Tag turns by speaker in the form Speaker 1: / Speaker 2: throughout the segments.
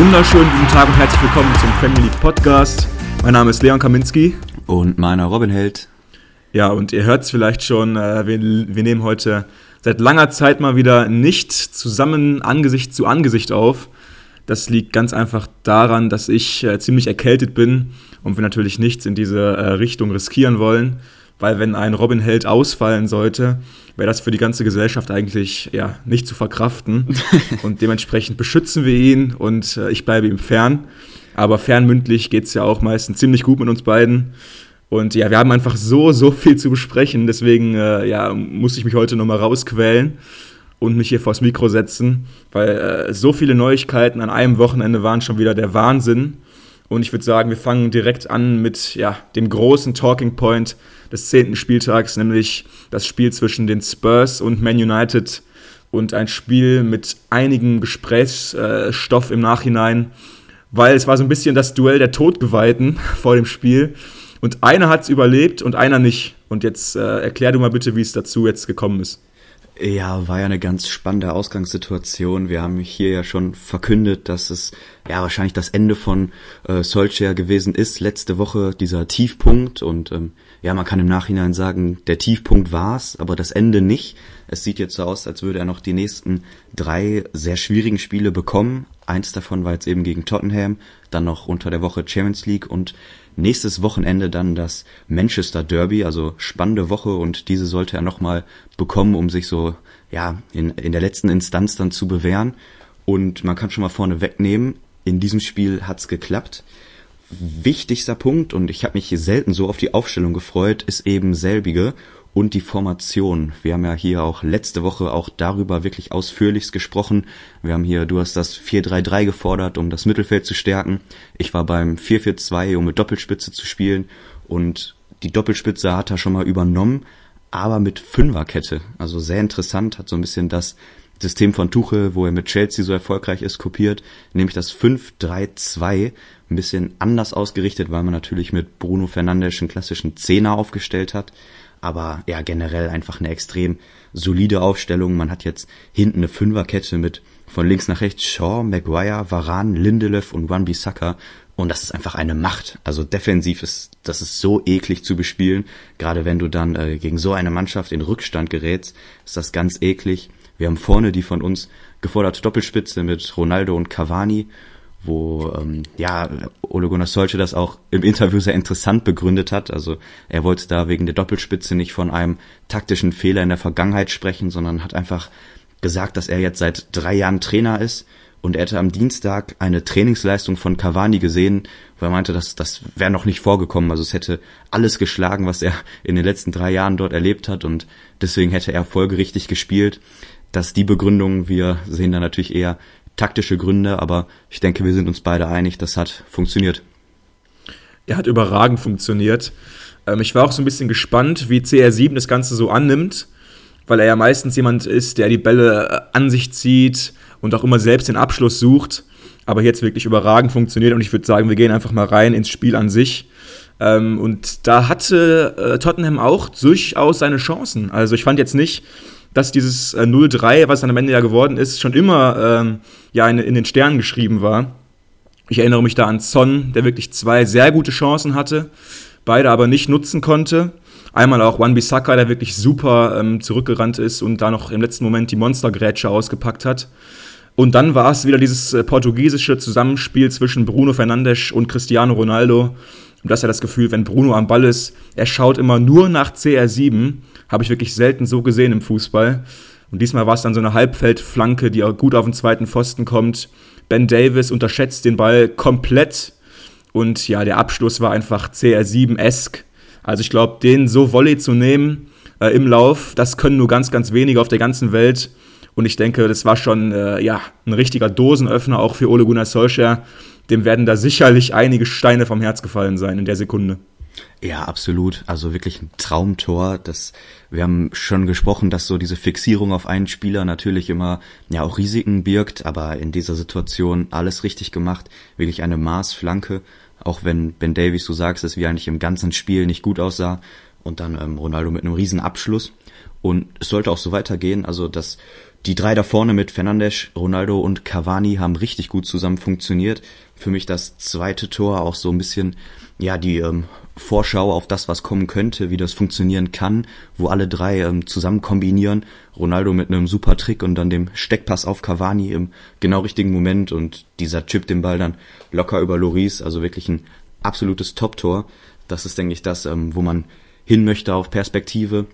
Speaker 1: wunderschönen guten Tag und herzlich willkommen zum Premier League Podcast. Mein Name ist Leon Kaminski.
Speaker 2: Und meiner Robin Held.
Speaker 1: Ja, und ihr hört es vielleicht schon, äh, wir, wir nehmen heute seit langer Zeit mal wieder nicht zusammen Angesicht zu Angesicht auf. Das liegt ganz einfach daran, dass ich äh, ziemlich erkältet bin und wir natürlich nichts in diese äh, Richtung riskieren wollen, weil wenn ein Robin Held ausfallen sollte, wäre das für die ganze Gesellschaft eigentlich ja nicht zu verkraften und dementsprechend beschützen wir ihn und äh, ich bleibe ihm fern. Aber fernmündlich geht es ja auch meistens ziemlich gut mit uns beiden. Und ja, wir haben einfach so, so viel zu besprechen. Deswegen äh, ja, muss ich mich heute nochmal rausquälen und mich hier vors Mikro setzen, weil äh, so viele Neuigkeiten an einem Wochenende waren schon wieder der Wahnsinn. Und ich würde sagen, wir fangen direkt an mit ja, dem großen Talking Point des zehnten Spieltags, nämlich das Spiel zwischen den Spurs und Man United und ein Spiel mit einigem Gesprächsstoff im Nachhinein, weil es war so ein bisschen das Duell der Todgeweihten vor dem Spiel. Und einer hat es überlebt und einer nicht. Und jetzt äh, erklär du mal bitte, wie es dazu jetzt gekommen ist.
Speaker 2: Ja, war ja eine ganz spannende Ausgangssituation. Wir haben hier ja schon verkündet, dass es ja wahrscheinlich das Ende von äh, Solskjaer gewesen ist. Letzte Woche dieser Tiefpunkt und ähm, ja, man kann im Nachhinein sagen, der Tiefpunkt war's, aber das Ende nicht. Es sieht jetzt so aus, als würde er noch die nächsten drei sehr schwierigen Spiele bekommen. Eins davon war jetzt eben gegen Tottenham, dann noch unter der Woche Champions League und nächstes Wochenende dann das Manchester Derby, also spannende Woche und diese sollte er nochmal bekommen, um sich so, ja, in, in der letzten Instanz dann zu bewähren. Und man kann schon mal vorne wegnehmen, in diesem Spiel hat's geklappt. Wichtigster Punkt, und ich habe mich selten so auf die Aufstellung gefreut, ist eben selbige und die Formation. Wir haben ja hier auch letzte Woche auch darüber wirklich ausführlichst gesprochen. Wir haben hier, du hast das 4-3-3 gefordert, um das Mittelfeld zu stärken. Ich war beim 4-4-2, um mit Doppelspitze zu spielen. Und die Doppelspitze hat er schon mal übernommen, aber mit Fünferkette. Also sehr interessant, hat so ein bisschen das System von Tuchel, wo er mit Chelsea so erfolgreich ist, kopiert, nämlich das 5-3-2, ein bisschen anders ausgerichtet, weil man natürlich mit Bruno Fernandes einen klassischen Zehner aufgestellt hat aber ja, generell einfach eine extrem solide Aufstellung. Man hat jetzt hinten eine Fünferkette mit von links nach rechts Shaw, Maguire, Varan, Lindelöf und Wan-Bissaka. Und das ist einfach eine Macht. Also defensiv ist, das ist so eklig zu bespielen. Gerade wenn du dann äh, gegen so eine Mannschaft in Rückstand gerätst, ist das ganz eklig. Wir haben vorne die von uns geforderte Doppelspitze mit Ronaldo und Cavani wo ähm, ja Ole Gunnar Solskjaer das auch im Interview sehr interessant begründet hat. Also er wollte da wegen der Doppelspitze nicht von einem taktischen Fehler in der Vergangenheit sprechen, sondern hat einfach gesagt, dass er jetzt seit drei Jahren Trainer ist und er hätte am Dienstag eine Trainingsleistung von Cavani gesehen, wo er meinte, dass das wäre noch nicht vorgekommen. Also es hätte alles geschlagen, was er in den letzten drei Jahren dort erlebt hat und deswegen hätte er folgerichtig gespielt. Dass die Begründung, wir sehen da natürlich eher taktische Gründe, aber ich denke, wir sind uns beide einig, das hat funktioniert.
Speaker 1: Er hat überragend funktioniert. Ähm, ich war auch so ein bisschen gespannt, wie CR7 das Ganze so annimmt, weil er ja meistens jemand ist, der die Bälle äh, an sich zieht und auch immer selbst den Abschluss sucht. Aber jetzt wirklich überragend funktioniert und ich würde sagen, wir gehen einfach mal rein ins Spiel an sich. Ähm, und da hatte äh, Tottenham auch durchaus seine Chancen. Also ich fand jetzt nicht, dass dieses äh, 0-3, was dann am Ende ja geworden ist, schon immer ähm, ja in, in, den Sternen geschrieben war. Ich erinnere mich da an Son, der wirklich zwei sehr gute Chancen hatte, beide aber nicht nutzen konnte. Einmal auch Wan Bissaka, der wirklich super ähm, zurückgerannt ist und da noch im letzten Moment die Monstergrätsche ausgepackt hat. Und dann war es wieder dieses äh, portugiesische Zusammenspiel zwischen Bruno Fernandes und Cristiano Ronaldo. Und das ist ja das Gefühl, wenn Bruno am Ball ist, er schaut immer nur nach CR7 habe ich wirklich selten so gesehen im Fußball. Und diesmal war es dann so eine Halbfeldflanke, die auch gut auf den zweiten Pfosten kommt. Ben Davis unterschätzt den Ball komplett. Und ja, der Abschluss war einfach CR7-esk. Also ich glaube, den so Volley zu nehmen äh, im Lauf, das können nur ganz, ganz wenige auf der ganzen Welt. Und ich denke, das war schon äh, ja, ein richtiger Dosenöffner auch für Ole Gunnar Solskjaer. Dem werden da sicherlich einige Steine vom Herz gefallen sein in der Sekunde.
Speaker 2: Ja, absolut. Also wirklich ein Traumtor. Das, wir haben schon gesprochen, dass so diese Fixierung auf einen Spieler natürlich immer ja auch Risiken birgt, aber in dieser Situation alles richtig gemacht. Wirklich eine Maßflanke. Auch wenn Ben Davies, du sagst es, wie eigentlich im ganzen Spiel nicht gut aussah. Und dann ähm, Ronaldo mit einem riesen Abschluss. Und es sollte auch so weitergehen. Also das die drei da vorne mit Fernandes, Ronaldo und Cavani haben richtig gut zusammen funktioniert. Für mich das zweite Tor auch so ein bisschen, ja, die ähm, Vorschau auf das, was kommen könnte, wie das funktionieren kann, wo alle drei ähm, zusammen kombinieren. Ronaldo mit einem super Trick und dann dem Steckpass auf Cavani im genau richtigen Moment und dieser Chip den Ball dann locker über Loris, also wirklich ein absolutes Top-Tor. Das ist, denke ich, das, ähm, wo man hin möchte auf Perspektive.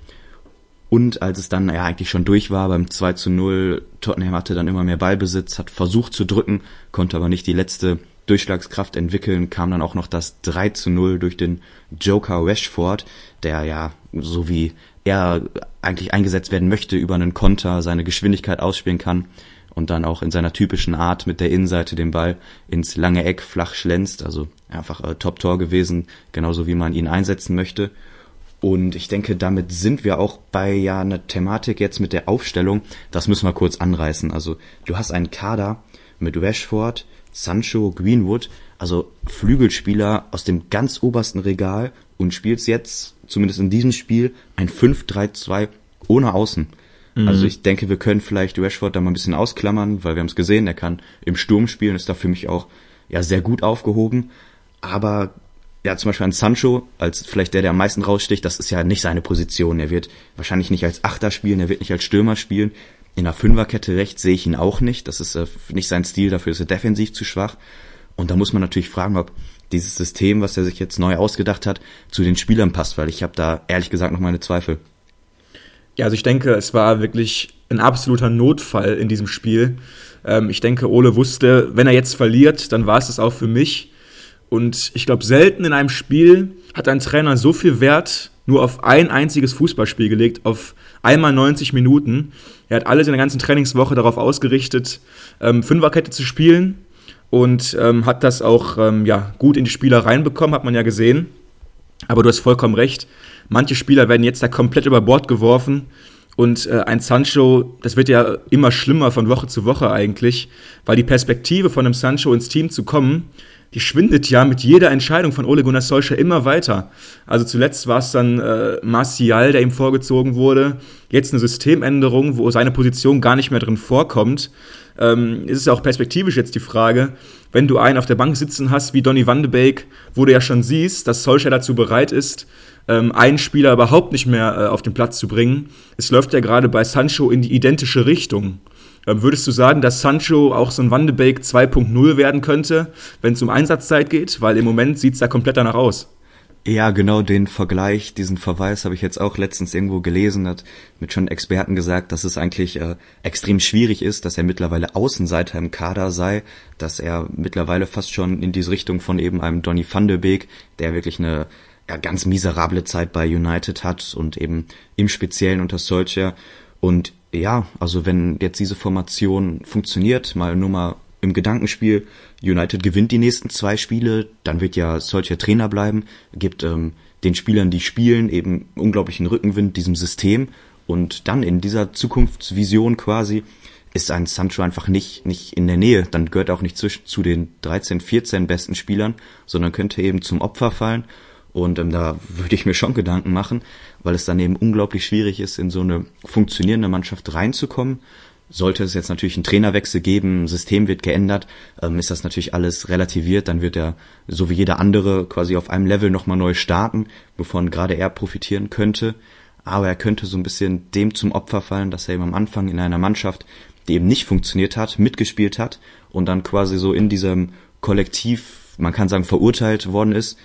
Speaker 2: Und als es dann ja eigentlich schon durch war beim 2 zu 0, Tottenham hatte dann immer mehr Ballbesitz, hat versucht zu drücken, konnte aber nicht die letzte Durchschlagskraft entwickeln, kam dann auch noch das 3 zu 0 durch den Joker Rashford, der ja, so wie er eigentlich eingesetzt werden möchte, über einen Konter seine Geschwindigkeit ausspielen kann und dann auch in seiner typischen Art mit der Innenseite den Ball ins lange Eck flach schlänzt. Also einfach äh, Top-Tor gewesen, genauso wie man ihn einsetzen möchte. Und ich denke, damit sind wir auch bei ja einer Thematik jetzt mit der Aufstellung. Das müssen wir kurz anreißen. Also du hast einen Kader mit Rashford, Sancho, Greenwood, also Flügelspieler aus dem ganz obersten Regal und spielst jetzt, zumindest in diesem Spiel, ein 5-3-2 ohne Außen. Mhm. Also ich denke, wir können vielleicht Rashford da mal ein bisschen ausklammern, weil wir haben es gesehen, er kann im Sturm spielen, ist da für mich auch ja sehr gut aufgehoben. Aber ja, zum Beispiel an Sancho, als vielleicht der, der am meisten raussticht, das ist ja nicht seine Position. Er wird wahrscheinlich nicht als Achter spielen, er wird nicht als Stürmer spielen. In der Fünferkette rechts sehe ich ihn auch nicht. Das ist äh, nicht sein Stil, dafür ist er defensiv zu schwach. Und da muss man natürlich fragen, ob dieses System, was er sich jetzt neu ausgedacht hat, zu den Spielern passt, weil ich habe da ehrlich gesagt noch meine Zweifel.
Speaker 1: Ja, also ich denke, es war wirklich ein absoluter Notfall in diesem Spiel. Ähm, ich denke, Ole wusste, wenn er jetzt verliert, dann war es das auch für mich. Und ich glaube, selten in einem Spiel hat ein Trainer so viel Wert nur auf ein einziges Fußballspiel gelegt, auf einmal 90 Minuten. Er hat alles in der ganzen Trainingswoche darauf ausgerichtet, ähm, Fünferkette zu spielen und ähm, hat das auch ähm, ja, gut in die Spieler reinbekommen, hat man ja gesehen. Aber du hast vollkommen recht. Manche Spieler werden jetzt da komplett über Bord geworfen. Und äh, ein Sancho, das wird ja immer schlimmer von Woche zu Woche eigentlich, weil die Perspektive von einem Sancho ins Team zu kommen, die schwindet ja mit jeder Entscheidung von Ole Gunnar Solskjaer immer weiter. Also zuletzt war es dann äh, Martial, der ihm vorgezogen wurde. Jetzt eine Systemänderung, wo seine Position gar nicht mehr drin vorkommt. Ähm, ist es ja auch perspektivisch jetzt die Frage, wenn du einen auf der Bank sitzen hast wie Donny van de Beek, wo du ja schon siehst, dass Solskjaer dazu bereit ist, ähm, einen Spieler überhaupt nicht mehr äh, auf den Platz zu bringen. Es läuft ja gerade bei Sancho in die identische Richtung. Würdest du sagen, dass Sancho auch so ein Wandebeek 2.0 werden könnte, wenn es um Einsatzzeit geht? Weil im Moment sieht es da komplett danach aus.
Speaker 2: Ja, genau den Vergleich, diesen Verweis habe ich jetzt auch letztens irgendwo gelesen, hat mit schon Experten gesagt, dass es eigentlich äh, extrem schwierig ist, dass er mittlerweile Außenseiter im Kader sei, dass er mittlerweile fast schon in diese Richtung von eben einem Donny van de Beek, der wirklich eine ja, ganz miserable Zeit bei United hat und eben im Speziellen unter Solskjaer und ja, also wenn jetzt diese Formation funktioniert, mal nur mal im Gedankenspiel, United gewinnt die nächsten zwei Spiele, dann wird ja solcher Trainer bleiben, gibt ähm, den Spielern, die spielen, eben unglaublichen Rückenwind diesem System und dann in dieser Zukunftsvision quasi ist ein Sancho einfach nicht, nicht in der Nähe. Dann gehört er auch nicht zu, zu den 13, 14 besten Spielern, sondern könnte eben zum Opfer fallen. Und ähm, da würde ich mir schon Gedanken machen, weil es dann eben unglaublich schwierig ist, in so eine funktionierende Mannschaft reinzukommen. Sollte es jetzt natürlich einen Trainerwechsel geben, System wird geändert, ähm, ist das natürlich alles relativiert, dann wird er, so wie jeder andere, quasi auf einem Level nochmal neu starten, wovon gerade er profitieren könnte. Aber er könnte so ein bisschen dem zum Opfer fallen, dass er eben am Anfang in einer Mannschaft, die eben nicht funktioniert hat, mitgespielt hat und dann quasi so in diesem Kollektiv, man kann sagen, verurteilt worden ist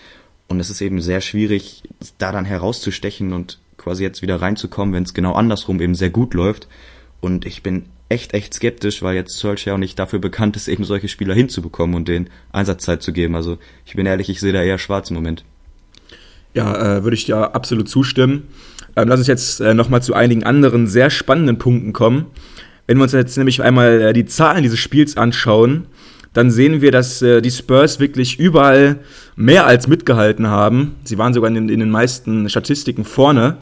Speaker 2: und es ist eben sehr schwierig, da dann herauszustechen und quasi jetzt wieder reinzukommen, wenn es genau andersrum eben sehr gut läuft. Und ich bin echt, echt skeptisch, weil jetzt Solskjaer auch nicht dafür bekannt ist, eben solche Spieler hinzubekommen und denen Einsatzzeit zu geben. Also ich bin ehrlich, ich sehe da eher schwarz im Moment.
Speaker 1: Ja, äh, würde ich dir absolut zustimmen. Ähm, lass uns jetzt äh, nochmal zu einigen anderen sehr spannenden Punkten kommen. Wenn wir uns jetzt nämlich einmal äh, die Zahlen dieses Spiels anschauen, dann sehen wir, dass äh, die Spurs wirklich überall mehr als mitgehalten haben. Sie waren sogar in, in den meisten Statistiken vorne.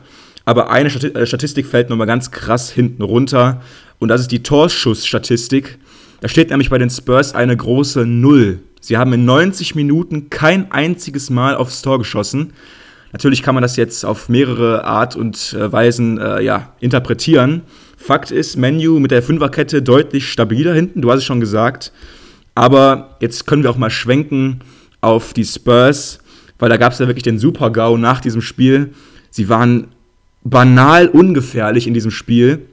Speaker 1: Aber eine äh, Statistik fällt nochmal ganz krass hinten runter. Und das ist die Torschussstatistik. Da steht nämlich bei den Spurs eine große Null. Sie haben in 90 Minuten kein einziges Mal aufs Tor geschossen. Natürlich kann man das jetzt auf mehrere Art und äh, Weisen äh, ja, interpretieren. Fakt ist, Menu mit der Fünferkette deutlich stabiler hinten, du hast es schon gesagt. Aber jetzt können wir auch mal schwenken auf die Spurs, weil da gab es ja wirklich den Super-GAU nach diesem Spiel. Sie waren banal ungefährlich in diesem Spiel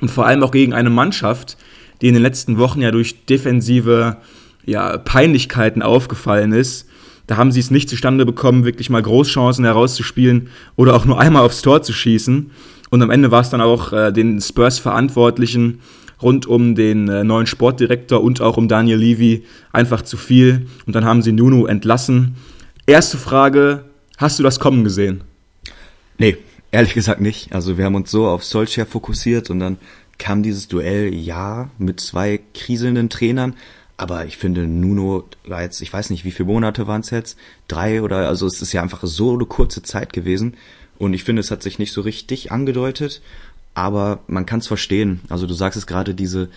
Speaker 1: und vor allem auch gegen eine Mannschaft, die in den letzten Wochen ja durch defensive ja, Peinlichkeiten aufgefallen ist. Da haben sie es nicht zustande bekommen, wirklich mal Großchancen herauszuspielen oder auch nur einmal aufs Tor zu schießen. Und am Ende war es dann auch äh, den Spurs-Verantwortlichen rund um den äh, neuen Sportdirektor und auch um Daniel Levy einfach zu viel. Und dann haben sie Nuno entlassen. Erste Frage, hast du das kommen gesehen?
Speaker 2: Nee, ehrlich gesagt nicht. Also wir haben uns so auf Solskjaer fokussiert und dann kam dieses Duell, ja, mit zwei kriselnden Trainern. Aber ich finde, Nuno war jetzt, ich weiß nicht, wie viele Monate waren es jetzt? Drei oder, also es ist ja einfach so eine kurze Zeit gewesen. Und ich finde, es hat sich nicht so richtig angedeutet, aber man kann es verstehen. Also du sagst es gerade, diese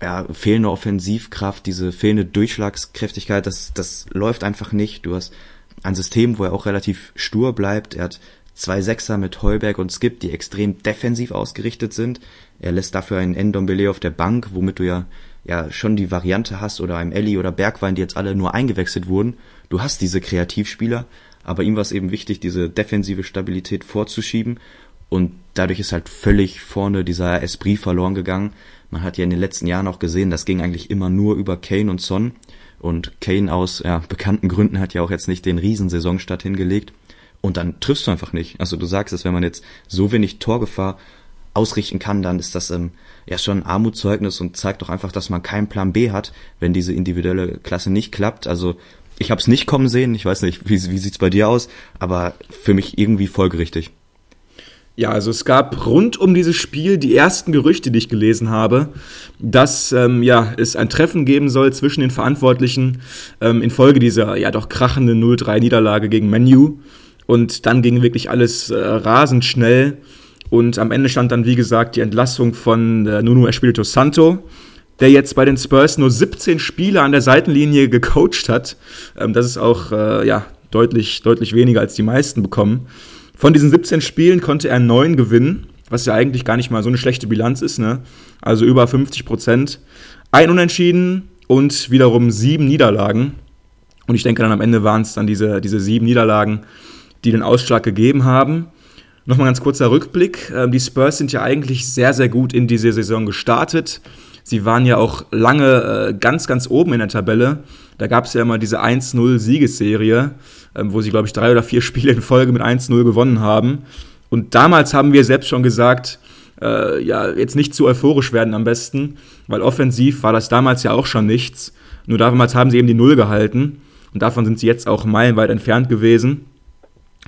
Speaker 2: ja, fehlende Offensivkraft, diese fehlende Durchschlagskräftigkeit, das, das läuft einfach nicht. Du hast ein System, wo er auch relativ stur bleibt. Er hat zwei Sechser mit Heuberg und Skip, die extrem defensiv ausgerichtet sind. Er lässt dafür einen Ndombele auf der Bank, womit du ja ja schon die Variante hast oder einem Elli oder Bergwein, die jetzt alle nur eingewechselt wurden. Du hast diese Kreativspieler, aber ihm war es eben wichtig, diese defensive Stabilität vorzuschieben und dadurch ist halt völlig vorne dieser Esprit verloren gegangen. Man hat ja in den letzten Jahren auch gesehen, das ging eigentlich immer nur über Kane und Son und Kane aus ja, bekannten Gründen hat ja auch jetzt nicht den Riesensaisonstart hingelegt und dann triffst du einfach nicht. Also du sagst es, wenn man jetzt so wenig Torgefahr ausrichten kann, dann ist das ähm, ja schon ein Armutszeugnis und zeigt doch einfach, dass man keinen Plan B hat, wenn diese individuelle Klasse nicht klappt. Also ich habe es nicht kommen sehen. Ich weiß nicht, wie, wie sieht's bei dir aus, aber für mich irgendwie folgerichtig.
Speaker 1: Ja, also es gab rund um dieses Spiel die ersten Gerüchte, die ich gelesen habe, dass ähm, ja, es ein Treffen geben soll zwischen den Verantwortlichen ähm, infolge dieser ja doch krachenden 0-3-Niederlage gegen Menu. Und dann ging wirklich alles äh, rasend schnell. Und am Ende stand dann, wie gesagt, die Entlassung von äh, Nuno Espirito Santo der jetzt bei den Spurs nur 17 Spiele an der Seitenlinie gecoacht hat. Ähm, das ist auch äh, ja, deutlich, deutlich weniger als die meisten bekommen. Von diesen 17 Spielen konnte er 9 gewinnen, was ja eigentlich gar nicht mal so eine schlechte Bilanz ist. Ne? Also über 50 Prozent. Ein Unentschieden und wiederum sieben Niederlagen. Und ich denke dann am Ende waren es dann diese, diese sieben Niederlagen, die den Ausschlag gegeben haben. Nochmal ganz kurzer Rückblick. Ähm, die Spurs sind ja eigentlich sehr, sehr gut in diese Saison gestartet. Sie waren ja auch lange äh, ganz, ganz oben in der Tabelle. Da gab es ja immer diese 1-0-Siegesserie, ähm, wo sie, glaube ich, drei oder vier Spiele in Folge mit 1-0 gewonnen haben. Und damals haben wir selbst schon gesagt, äh, ja, jetzt nicht zu euphorisch werden am besten, weil offensiv war das damals ja auch schon nichts. Nur damals haben sie eben die Null gehalten und davon sind sie jetzt auch meilenweit entfernt gewesen.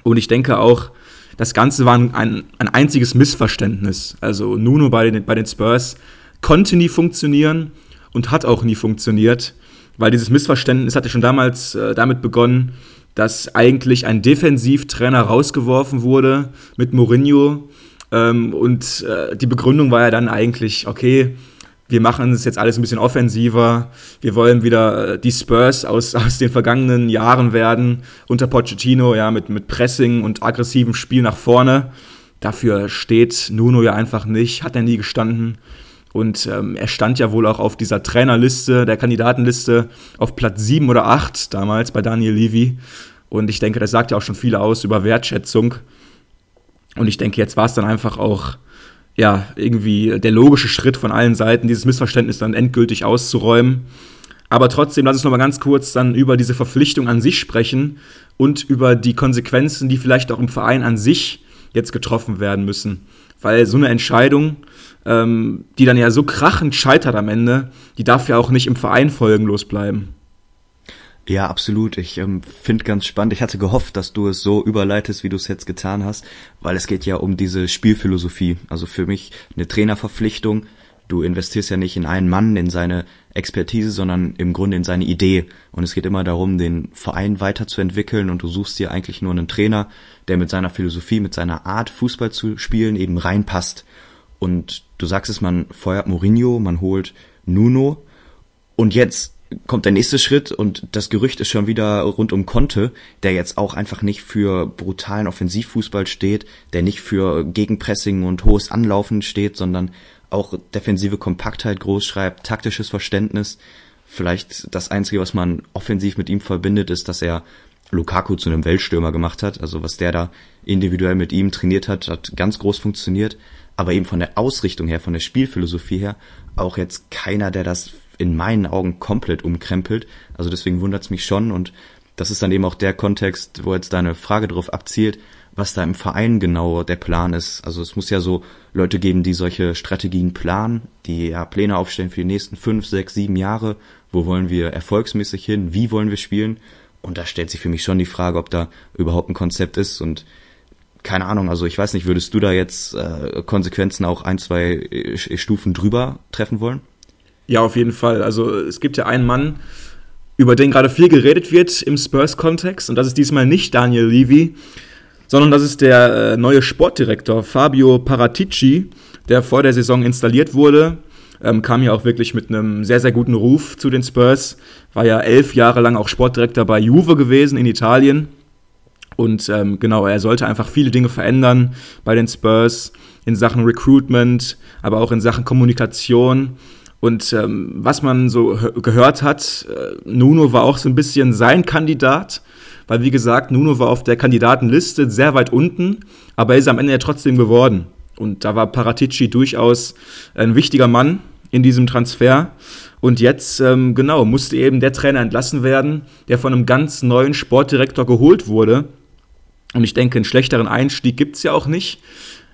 Speaker 1: Und ich denke auch, das Ganze war ein, ein einziges Missverständnis. Also Nuno bei den, bei den Spurs konnte nie funktionieren und hat auch nie funktioniert, weil dieses Missverständnis hatte schon damals äh, damit begonnen, dass eigentlich ein Defensivtrainer rausgeworfen wurde mit Mourinho. Ähm, und äh, die Begründung war ja dann eigentlich, okay, wir machen es jetzt alles ein bisschen offensiver. Wir wollen wieder äh, die Spurs aus, aus den vergangenen Jahren werden, unter Pochettino, ja, mit, mit Pressing und aggressivem Spiel nach vorne. Dafür steht Nuno ja einfach nicht, hat er nie gestanden. Und ähm, er stand ja wohl auch auf dieser Trainerliste, der Kandidatenliste, auf Platz 7 oder 8 damals bei Daniel Levy. Und ich denke, das sagt ja auch schon viel aus über Wertschätzung. Und ich denke, jetzt war es dann einfach auch, ja, irgendwie der logische Schritt von allen Seiten, dieses Missverständnis dann endgültig auszuräumen. Aber trotzdem, lass uns nochmal ganz kurz dann über diese Verpflichtung an sich sprechen und über die Konsequenzen, die vielleicht auch im Verein an sich jetzt getroffen werden müssen. Weil so eine Entscheidung, ähm, die dann ja so krachend scheitert am Ende, die darf ja auch nicht im Verein folgenlos bleiben.
Speaker 2: Ja, absolut. Ich ähm, finde ganz spannend. Ich hatte gehofft, dass du es so überleitest, wie du es jetzt getan hast, weil es geht ja um diese Spielphilosophie. Also für mich eine Trainerverpflichtung. Du investierst ja nicht in einen Mann, in seine Expertise, sondern im Grunde in seine Idee. Und es geht immer darum, den Verein weiterzuentwickeln und du suchst dir eigentlich nur einen Trainer, der mit seiner Philosophie, mit seiner Art, Fußball zu spielen, eben reinpasst. Und du sagst es, man feuert Mourinho, man holt Nuno und jetzt kommt der nächste Schritt und das Gerücht ist schon wieder rund um Conte, der jetzt auch einfach nicht für brutalen Offensivfußball steht, der nicht für Gegenpressing und hohes Anlaufen steht, sondern auch defensive Kompaktheit groß schreibt, taktisches Verständnis. Vielleicht das Einzige, was man offensiv mit ihm verbindet, ist, dass er Lukaku zu einem Weltstürmer gemacht hat. Also was der da individuell mit ihm trainiert hat, hat ganz groß funktioniert. Aber eben von der Ausrichtung her, von der Spielphilosophie her, auch jetzt keiner, der das in meinen Augen komplett umkrempelt. Also deswegen wundert's mich schon und das ist dann eben auch der Kontext, wo jetzt deine Frage drauf abzielt, was da im Verein genau der Plan ist. Also es muss ja so Leute geben, die solche Strategien planen, die ja Pläne aufstellen für die nächsten fünf, sechs, sieben Jahre. Wo wollen wir erfolgsmäßig hin? Wie wollen wir spielen? Und da stellt sich für mich schon die Frage, ob da überhaupt ein Konzept ist und keine Ahnung, also ich weiß nicht, würdest du da jetzt äh, Konsequenzen auch ein, zwei äh, Stufen drüber treffen wollen?
Speaker 1: Ja, auf jeden Fall. Also es gibt ja einen Mann, über den gerade viel geredet wird im Spurs-Kontext. Und das ist diesmal nicht Daniel Levy, sondern das ist der äh, neue Sportdirektor Fabio Paratici, der vor der Saison installiert wurde. Ähm, kam ja auch wirklich mit einem sehr, sehr guten Ruf zu den Spurs. War ja elf Jahre lang auch Sportdirektor bei Juve gewesen in Italien. Und ähm, genau, er sollte einfach viele Dinge verändern bei den Spurs in Sachen Recruitment, aber auch in Sachen Kommunikation. Und ähm, was man so gehört hat, äh, Nuno war auch so ein bisschen sein Kandidat, weil wie gesagt, Nuno war auf der Kandidatenliste sehr weit unten, aber er ist am Ende ja trotzdem geworden. Und da war Paratici durchaus ein wichtiger Mann in diesem Transfer. Und jetzt, ähm, genau, musste eben der Trainer entlassen werden, der von einem ganz neuen Sportdirektor geholt wurde. Und ich denke, einen schlechteren Einstieg gibt es ja auch nicht.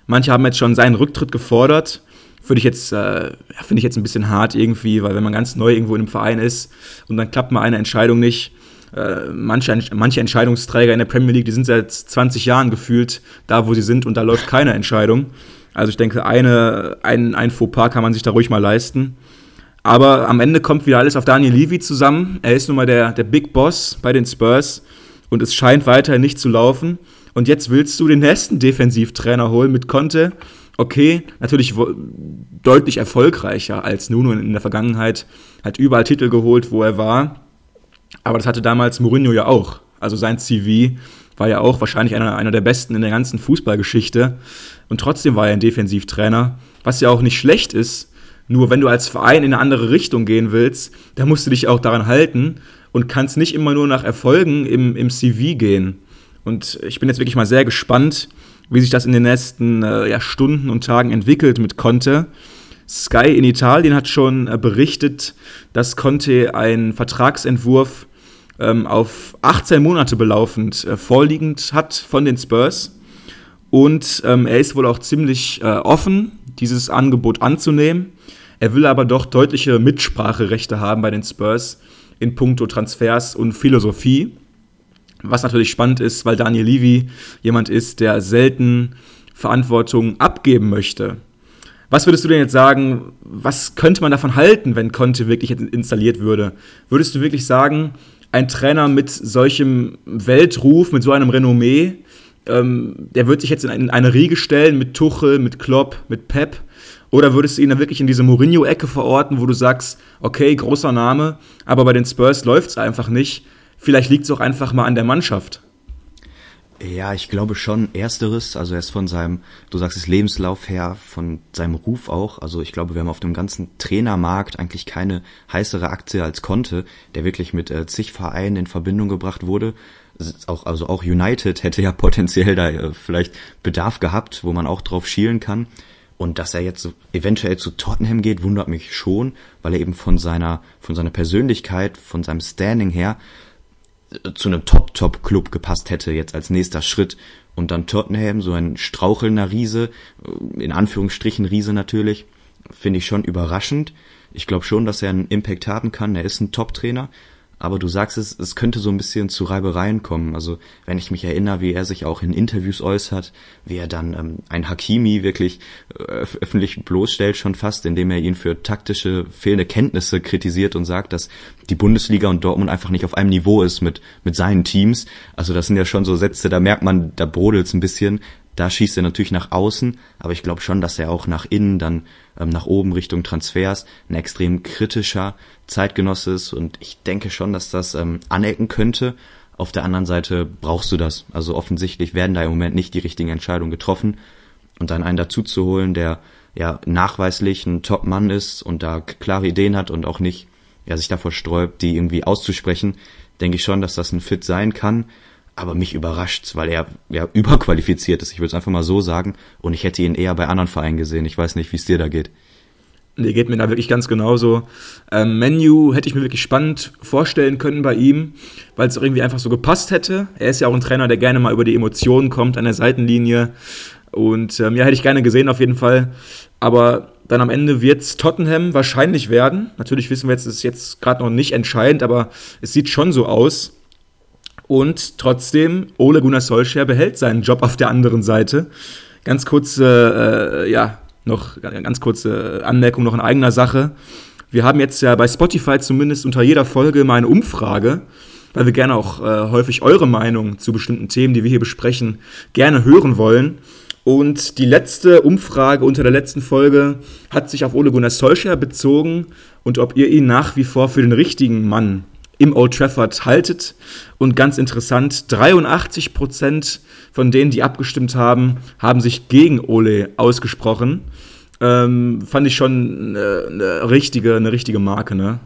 Speaker 1: Manche haben jetzt schon seinen Rücktritt gefordert würde ich jetzt, äh, finde ich jetzt ein bisschen hart irgendwie, weil wenn man ganz neu irgendwo in einem Verein ist und dann klappt mal eine Entscheidung nicht, äh, manche, manche Entscheidungsträger in der Premier League, die sind seit 20 Jahren gefühlt da, wo sie sind und da läuft keine Entscheidung. Also ich denke, eine, ein, ein Fauxpas kann man sich da ruhig mal leisten. Aber am Ende kommt wieder alles auf Daniel Levy zusammen. Er ist nun mal der, der Big Boss bei den Spurs und es scheint weiterhin nicht zu laufen. Und jetzt willst du den nächsten Defensivtrainer holen mit Conte okay, natürlich deutlich erfolgreicher als Nuno in der Vergangenheit, hat überall Titel geholt, wo er war. Aber das hatte damals Mourinho ja auch. Also sein CV war ja auch wahrscheinlich einer, einer der besten in der ganzen Fußballgeschichte. Und trotzdem war er ein Defensivtrainer, was ja auch nicht schlecht ist. Nur wenn du als Verein in eine andere Richtung gehen willst, dann musst du dich auch daran halten und kannst nicht immer nur nach Erfolgen im, im CV gehen. Und ich bin jetzt wirklich mal sehr gespannt, wie sich das in den nächsten äh, ja, Stunden und Tagen entwickelt mit Conte. Sky in Italien hat schon äh, berichtet, dass Conte einen Vertragsentwurf ähm, auf 18 Monate belaufend äh, vorliegend hat von den Spurs. Und ähm, er ist wohl auch ziemlich äh, offen, dieses Angebot anzunehmen. Er will aber doch deutliche Mitspracherechte haben bei den Spurs in puncto Transfers und Philosophie. Was natürlich spannend ist, weil Daniel Levy jemand ist, der selten Verantwortung abgeben möchte. Was würdest du denn jetzt sagen, was könnte man davon halten, wenn Conte wirklich installiert würde? Würdest du wirklich sagen, ein Trainer mit solchem Weltruf, mit so einem Renommee, ähm, der wird sich jetzt in eine Riege stellen mit Tuchel, mit Klopp, mit Pep? Oder würdest du ihn dann wirklich in diese Mourinho-Ecke verorten, wo du sagst, okay, großer Name, aber bei den Spurs läuft es einfach nicht. Vielleicht liegt es auch einfach mal an der Mannschaft.
Speaker 2: Ja, ich glaube schon ersteres, also erst von seinem, du sagst es Lebenslauf her, von seinem Ruf auch. Also ich glaube, wir haben auf dem ganzen Trainermarkt eigentlich keine heißere Aktie als Conte, der wirklich mit äh, zig Vereinen in Verbindung gebracht wurde. Auch, also auch United hätte ja potenziell da äh, vielleicht Bedarf gehabt, wo man auch drauf schielen kann. Und dass er jetzt eventuell zu Tottenham geht, wundert mich schon, weil er eben von seiner, von seiner Persönlichkeit, von seinem Standing her zu einem Top-Top-Club gepasst hätte, jetzt als nächster Schritt. Und dann Tottenham, so ein strauchelnder Riese, in Anführungsstrichen Riese natürlich, finde ich schon überraschend. Ich glaube schon, dass er einen Impact haben kann. Er ist ein Top-Trainer. Aber du sagst es, es könnte so ein bisschen zu Reibereien kommen. Also wenn ich mich erinnere, wie er sich auch in Interviews äußert, wie er dann ähm, ein Hakimi wirklich äh, öffentlich bloßstellt schon fast, indem er ihn für taktische fehlende Kenntnisse kritisiert und sagt, dass die Bundesliga und Dortmund einfach nicht auf einem Niveau ist mit, mit seinen Teams. Also das sind ja schon so Sätze, da merkt man, da brodelt's ein bisschen. Da schießt er natürlich nach außen, aber ich glaube schon, dass er auch nach innen, dann ähm, nach oben Richtung Transfers ein extrem kritischer Zeitgenosse ist und ich denke schon, dass das ähm, anecken könnte. Auf der anderen Seite brauchst du das. Also offensichtlich werden da im Moment nicht die richtigen Entscheidungen getroffen und dann einen dazu zu holen, der ja nachweislich ein Top-Mann ist und da klare Ideen hat und auch nicht ja, sich davor sträubt, die irgendwie auszusprechen, denke ich schon, dass das ein Fit sein kann. Aber mich überrascht, weil er ja überqualifiziert ist. Ich würde es einfach mal so sagen. Und ich hätte ihn eher bei anderen Vereinen gesehen. Ich weiß nicht, wie es dir da geht.
Speaker 1: Nee, geht mir da wirklich ganz genauso. Ähm, Menu hätte ich mir wirklich spannend vorstellen können bei ihm, weil es irgendwie einfach so gepasst hätte. Er ist ja auch ein Trainer, der gerne mal über die Emotionen kommt an der Seitenlinie. Und ähm, ja, hätte ich gerne gesehen auf jeden Fall. Aber dann am Ende wird es Tottenham wahrscheinlich werden. Natürlich wissen wir jetzt, es ist jetzt gerade noch nicht entscheidend, aber es sieht schon so aus. Und trotzdem, Ole Gunnar Solskjaer behält seinen Job auf der anderen Seite. Ganz kurze, äh, ja, noch ganz kurze Anmerkung noch in eigener Sache. Wir haben jetzt ja bei Spotify zumindest unter jeder Folge mal eine Umfrage, weil wir gerne auch äh, häufig eure Meinung zu bestimmten Themen, die wir hier besprechen, gerne hören wollen. Und die letzte Umfrage unter der letzten Folge hat sich auf Ole Gunnar Solskjaer bezogen und ob ihr ihn nach wie vor für den richtigen Mann im Old Trafford haltet. Und ganz interessant, 83 Prozent von denen, die abgestimmt haben, haben sich gegen Ole ausgesprochen. Ähm, fand ich schon eine, eine, richtige, eine richtige Marke, ne?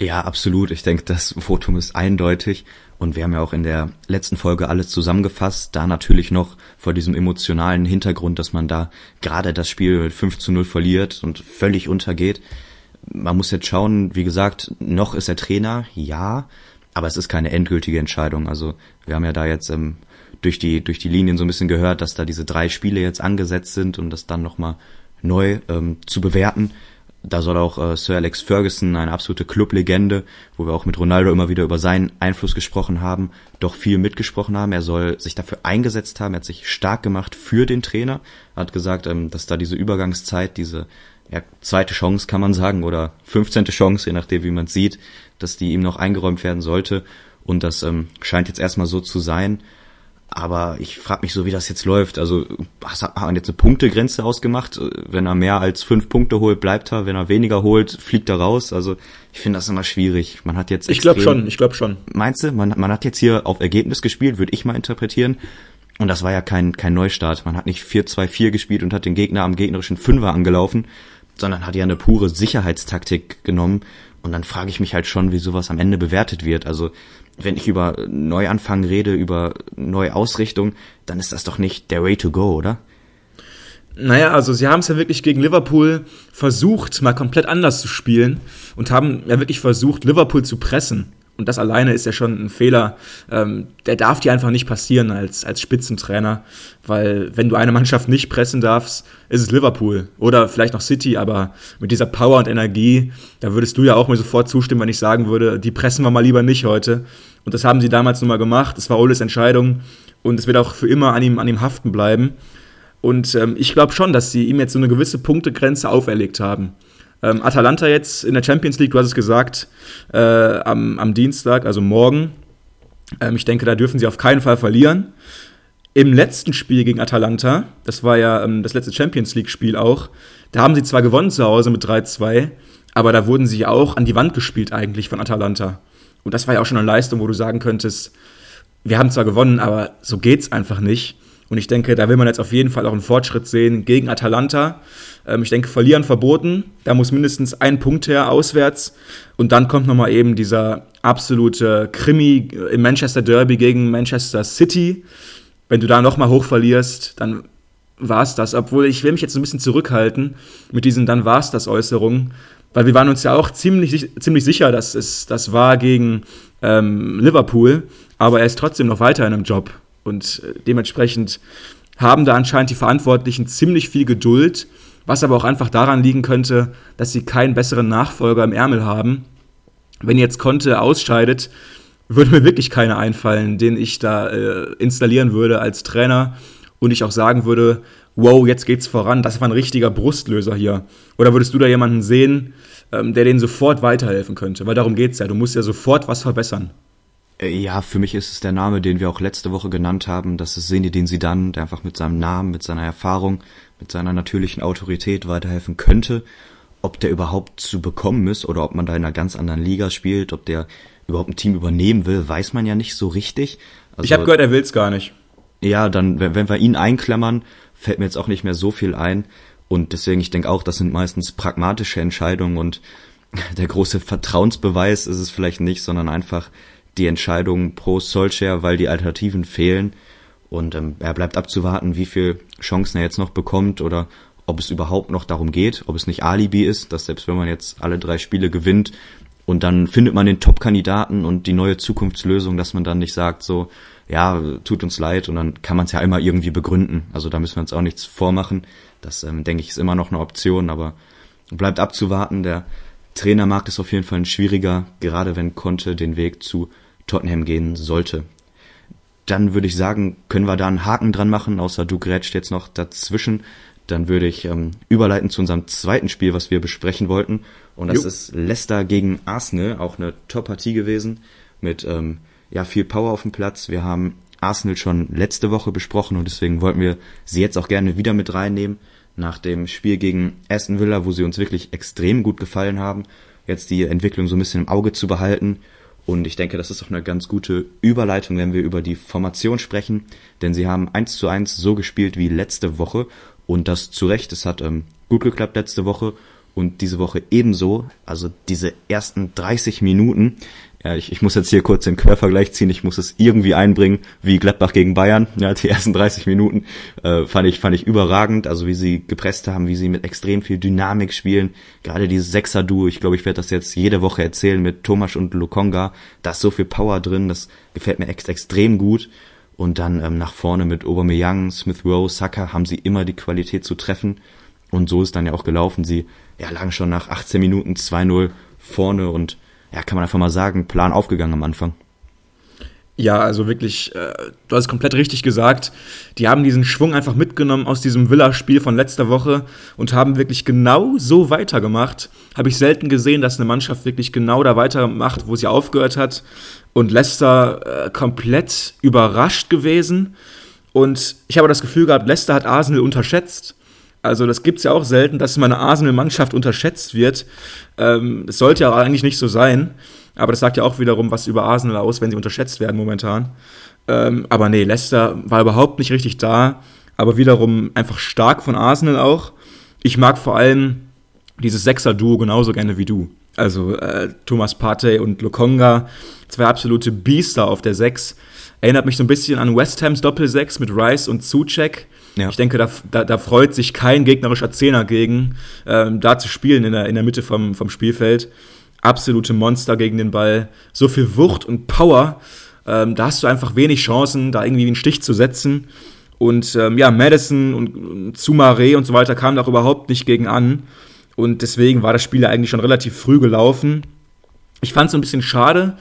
Speaker 2: Ja, absolut. Ich denke, das Votum ist eindeutig. Und wir haben ja auch in der letzten Folge alles zusammengefasst. Da natürlich noch vor diesem emotionalen Hintergrund, dass man da gerade das Spiel 5 zu 0 verliert und völlig untergeht. Man muss jetzt schauen, wie gesagt, noch ist er Trainer, ja, aber es ist keine endgültige Entscheidung. Also wir haben ja da jetzt ähm, durch die durch die Linien so ein bisschen gehört, dass da diese drei Spiele jetzt angesetzt sind und das dann nochmal neu ähm, zu bewerten. Da soll auch äh, Sir Alex Ferguson, eine absolute Clublegende, wo wir auch mit Ronaldo immer wieder über seinen Einfluss gesprochen haben, doch viel mitgesprochen haben. Er soll sich dafür eingesetzt haben, er hat sich stark gemacht für den Trainer, er hat gesagt, ähm, dass da diese Übergangszeit, diese ja, zweite Chance kann man sagen oder 15. Chance, je nachdem wie man sieht, dass die ihm noch eingeräumt werden sollte. Und das ähm, scheint jetzt erstmal so zu sein. Aber ich frage mich so, wie das jetzt läuft. Also hat man jetzt eine Punktegrenze ausgemacht? Wenn er mehr als fünf Punkte holt, bleibt er. Wenn er weniger holt, fliegt er raus. Also ich finde das immer schwierig. Man hat jetzt
Speaker 1: ich glaube schon, ich glaube schon.
Speaker 2: Meinst du? Man, man hat jetzt hier auf Ergebnis gespielt, würde ich mal interpretieren. Und das war ja kein, kein Neustart. Man hat nicht 4-2-4 gespielt und hat den Gegner am gegnerischen Fünfer angelaufen, sondern hat ja eine pure Sicherheitstaktik genommen. Und dann frage ich mich halt schon, wie sowas am Ende bewertet wird. Also wenn ich über Neuanfang rede, über Neuausrichtung, dann ist das doch nicht der Way to go, oder?
Speaker 1: Naja, also sie haben es ja wirklich gegen Liverpool versucht, mal komplett anders zu spielen und haben ja wirklich versucht, Liverpool zu pressen. Und das alleine ist ja schon ein Fehler. Ähm, der darf dir einfach nicht passieren als, als Spitzentrainer, weil wenn du eine Mannschaft nicht pressen darfst, ist es Liverpool oder vielleicht noch City, aber mit dieser Power und Energie, da würdest du ja auch mir sofort zustimmen, wenn ich sagen würde, die pressen wir mal lieber nicht heute. Und das haben sie damals nun mal gemacht. Das war Oles Entscheidung und es wird auch für immer an ihm, an ihm haften bleiben. Und ähm, ich glaube schon, dass sie ihm jetzt so eine gewisse Punktegrenze auferlegt haben. Ähm, Atalanta jetzt in der Champions League, du hast es gesagt, äh, am, am, Dienstag, also morgen. Ähm, ich denke, da dürfen sie auf keinen Fall verlieren. Im letzten Spiel gegen Atalanta, das war ja ähm, das letzte Champions League-Spiel auch, da haben sie zwar gewonnen zu Hause mit 3-2, aber da wurden sie auch an die Wand gespielt eigentlich von Atalanta. Und das war ja auch schon eine Leistung, wo du sagen könntest, wir haben zwar gewonnen, aber so geht's einfach nicht. Und ich denke, da will man jetzt auf jeden Fall auch einen Fortschritt sehen gegen Atalanta. Ähm, ich denke, verlieren verboten. Da muss mindestens ein Punkt her auswärts. Und dann kommt nochmal eben dieser absolute Krimi im Manchester Derby gegen Manchester City. Wenn du da nochmal hoch verlierst, dann war es das. Obwohl ich will mich jetzt ein bisschen zurückhalten mit diesen dann war es das Äußerungen. Weil wir waren uns ja auch ziemlich, ziemlich sicher, dass es das war gegen ähm, Liverpool. Aber er ist trotzdem noch weiter in einem Job. Und äh, dementsprechend haben da anscheinend die Verantwortlichen ziemlich viel Geduld, was aber auch einfach daran liegen könnte, dass sie keinen besseren Nachfolger im Ärmel haben. Wenn jetzt Conte ausscheidet, würde mir wirklich keiner einfallen, den ich da äh, installieren würde als Trainer und ich auch sagen würde, wow, jetzt geht's voran, das war ein richtiger Brustlöser hier. Oder würdest du da jemanden sehen, ähm, der denen sofort weiterhelfen könnte? Weil darum geht's ja, du musst ja sofort was verbessern.
Speaker 2: Äh, ja, für mich ist es der Name, den wir auch letzte Woche genannt haben. Das ist Senedin Sidan, der einfach mit seinem Namen, mit seiner Erfahrung, mit seiner natürlichen Autorität weiterhelfen könnte. Ob der überhaupt zu bekommen ist oder ob man da in einer ganz anderen Liga spielt, ob der überhaupt ein Team übernehmen will, weiß man ja nicht so richtig.
Speaker 1: Also, ich habe gehört, er will's gar nicht.
Speaker 2: Ja, dann, wenn, wenn wir ihn einklammern, fällt mir jetzt auch nicht mehr so viel ein. Und deswegen, ich denke auch, das sind meistens pragmatische Entscheidungen und der große Vertrauensbeweis ist es vielleicht nicht, sondern einfach die Entscheidung pro Solskjaer, weil die Alternativen fehlen. Und ähm, er bleibt abzuwarten, wie viel Chancen er jetzt noch bekommt oder ob es überhaupt noch darum geht, ob es nicht Alibi ist, dass selbst wenn man jetzt alle drei Spiele gewinnt und dann findet man den Top-Kandidaten und die neue Zukunftslösung, dass man dann nicht sagt so, ja, tut uns leid und dann kann man es ja immer irgendwie begründen. Also da müssen wir uns auch nichts vormachen. Das, ähm, denke ich, ist immer noch eine Option, aber bleibt abzuwarten. Der Trainermarkt ist auf jeden Fall ein schwieriger, gerade wenn Conte den Weg zu Tottenham gehen sollte. Dann würde ich sagen, können wir da einen Haken dran machen, außer du grätscht jetzt noch dazwischen. Dann würde ich ähm, überleiten zu unserem zweiten Spiel, was wir besprechen wollten. Und das jo. ist Leicester gegen Arsenal, auch eine Top-Partie gewesen mit ähm, ja viel Power auf dem Platz. Wir haben Arsenal schon letzte Woche besprochen und deswegen wollten wir sie jetzt auch gerne wieder mit reinnehmen. Nach dem Spiel gegen Aston Villa, wo sie uns wirklich extrem gut gefallen haben, jetzt die Entwicklung so ein bisschen im Auge zu behalten. Und ich denke, das ist auch eine ganz gute Überleitung, wenn wir über die Formation sprechen, denn sie haben eins zu eins so gespielt wie letzte Woche und das zu Recht. Es hat ähm, gut geklappt letzte Woche und diese Woche ebenso. Also diese ersten 30 Minuten, ja, ich, ich muss jetzt hier kurz den Quervergleich ziehen, ich muss es irgendwie einbringen, wie Gladbach gegen Bayern. Ja, die ersten 30 Minuten äh, fand ich fand ich überragend, also wie sie gepresst haben, wie sie mit extrem viel Dynamik spielen. Gerade dieses Sechser-Duo, ich glaube, ich werde das jetzt jede Woche erzählen mit Thomas und Lukonga. Da ist so viel Power drin, das gefällt mir ex extrem gut. Und dann ähm, nach vorne mit Aubameyang, Smith Rowe, Saka haben sie immer die Qualität zu treffen. Und so ist dann ja auch gelaufen. Sie ja, lagen schon nach 18 Minuten 2-0 vorne und ja, kann man einfach mal sagen, Plan aufgegangen am Anfang.
Speaker 1: Ja, also wirklich, äh, du hast es komplett richtig gesagt. Die haben diesen Schwung einfach mitgenommen aus diesem Villa-Spiel von letzter Woche und haben wirklich genau so weitergemacht. Habe ich selten gesehen, dass eine Mannschaft wirklich genau da weitermacht, wo sie aufgehört hat. Und Leicester äh, komplett überrascht gewesen. Und ich habe das Gefühl gehabt, Leicester hat Arsenal unterschätzt. Also das gibt es ja auch selten, dass meine Arsenal-Mannschaft unterschätzt wird. Ähm, das sollte ja eigentlich nicht so sein. Aber das sagt ja auch wiederum was über Arsenal aus, wenn sie unterschätzt werden momentan. Ähm, aber nee, Leicester war überhaupt nicht richtig da. Aber wiederum einfach stark von Arsenal auch. Ich mag vor allem dieses Sechser-Duo genauso gerne wie du. Also äh, Thomas Partey und Lokonga, zwei absolute Biester auf der Sechs. Erinnert mich so ein bisschen an West Hams Doppel-Sechs mit Rice und Zucek. Ja. Ich denke, da, da, da, freut sich kein gegnerischer Zehner gegen, ähm, da zu spielen in der, in der Mitte vom, vom Spielfeld. Absolute Monster gegen den Ball. So viel Wucht und Power. Ähm, da hast du einfach wenig Chancen, da irgendwie einen Stich zu setzen. Und ähm, ja, Madison und, und Zumare und so weiter kamen da überhaupt nicht gegen an. Und deswegen war das Spiel ja eigentlich schon relativ früh gelaufen. Ich fand es ein bisschen schade,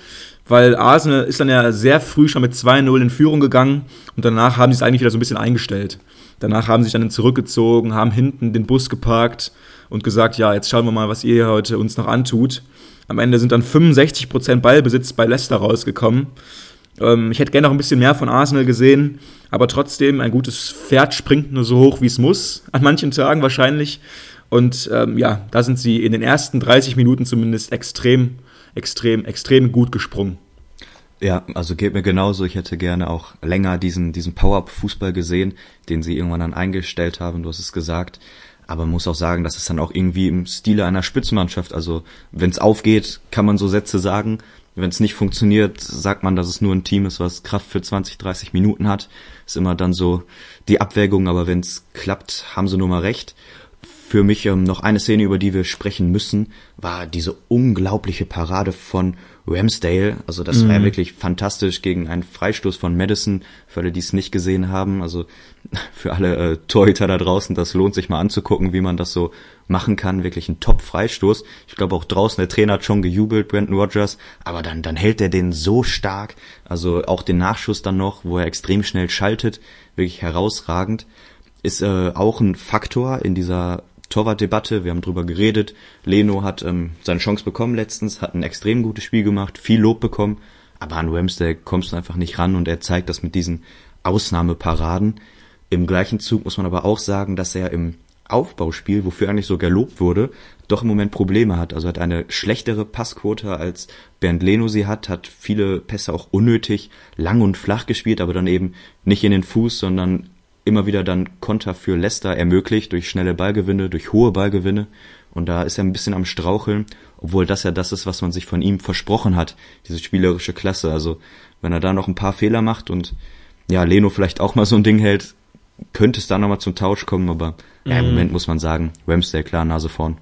Speaker 1: weil Arsenal ist dann ja sehr früh schon mit 2-0 in Führung gegangen und danach haben sie es eigentlich wieder so ein bisschen eingestellt. Danach haben sie sich dann zurückgezogen, haben hinten den Bus geparkt und gesagt, ja, jetzt schauen wir mal, was ihr heute uns noch antut. Am Ende sind dann 65% Ballbesitz bei Leicester rausgekommen. Ähm, ich hätte gerne noch ein bisschen mehr von Arsenal gesehen, aber trotzdem, ein gutes Pferd springt nur so hoch, wie es muss, an manchen Tagen wahrscheinlich. Und ähm, ja, da sind sie in den ersten 30 Minuten zumindest extrem, extrem, extrem gut gesprungen.
Speaker 2: Ja, also geht mir genauso. Ich hätte gerne auch länger diesen, diesen Power-Fußball gesehen, den sie irgendwann dann eingestellt haben. Du hast es gesagt. Aber man muss auch sagen, das ist dann auch irgendwie im Stile einer Spitzenmannschaft. Also wenn es aufgeht, kann man so Sätze sagen. Wenn es nicht funktioniert, sagt man, dass es nur ein Team ist, was Kraft für 20, 30 Minuten hat. Ist immer dann so die Abwägung. Aber wenn es klappt, haben sie nur mal recht. Für mich ähm, noch eine Szene, über die wir sprechen müssen, war diese unglaubliche Parade von Ramsdale. Also das mhm. war ja wirklich fantastisch gegen einen Freistoß von Madison, für alle, die es nicht gesehen haben. Also für alle äh, Torhüter da draußen, das lohnt sich mal anzugucken, wie man das so machen kann. Wirklich ein Top-Freistoß. Ich glaube auch draußen, der Trainer hat schon gejubelt, Brandon Rogers, aber dann, dann hält er den so stark. Also auch den Nachschuss dann noch, wo er extrem schnell schaltet, wirklich herausragend. Ist äh, auch ein Faktor in dieser Torwartdebatte, wir haben drüber geredet. Leno hat ähm, seine Chance bekommen letztens, hat ein extrem gutes Spiel gemacht, viel Lob bekommen, Aber an Ramsdale kommst du einfach nicht ran und er zeigt das mit diesen Ausnahmeparaden. Im gleichen Zug muss man aber auch sagen, dass er im Aufbauspiel, wofür eigentlich so gelobt wurde, doch im Moment Probleme hat. Also hat eine schlechtere Passquote als Bernd Leno sie hat, hat viele Pässe auch unnötig lang und flach gespielt, aber dann eben nicht in den Fuß, sondern immer wieder dann Konter für Leicester ermöglicht durch schnelle Ballgewinne, durch hohe Ballgewinne. Und da ist er ein bisschen am Straucheln, obwohl das ja das ist, was man sich von ihm versprochen hat, diese spielerische Klasse. Also wenn er da noch ein paar Fehler macht und ja, Leno vielleicht auch mal so ein Ding hält, könnte es da nochmal zum Tausch kommen, aber mhm. ja, im mhm. Moment muss man sagen, Ramsdale klar Nase vorn.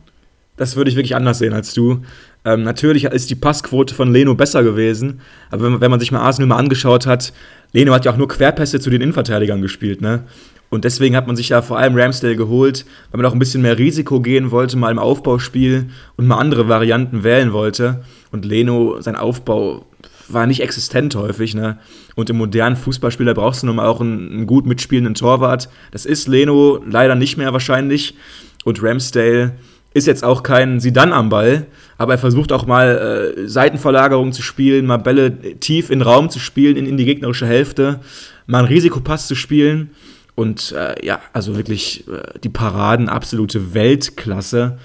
Speaker 1: Das würde ich wirklich anders sehen als du. Ähm, natürlich ist die Passquote von Leno besser gewesen, aber wenn, wenn man sich mal Arsenal mal angeschaut hat, Leno hat ja auch nur Querpässe zu den Innenverteidigern gespielt, ne? Und deswegen hat man sich ja vor allem Ramsdale geholt, weil man auch ein bisschen mehr Risiko gehen wollte, mal im Aufbauspiel und mal andere Varianten wählen wollte. Und Leno, sein Aufbau war nicht existent häufig, ne? Und im modernen Fußballspieler brauchst du nun mal auch einen, einen gut mitspielenden Torwart. Das ist Leno leider nicht mehr wahrscheinlich. Und Ramsdale ist jetzt auch kein Sidan am Ball, aber er versucht auch mal äh, Seitenverlagerungen zu spielen, mal Bälle tief in den Raum zu spielen, in, in die gegnerische Hälfte, mal einen Risikopass zu spielen. Und äh, ja, also wirklich äh, die Paraden, absolute Weltklasse.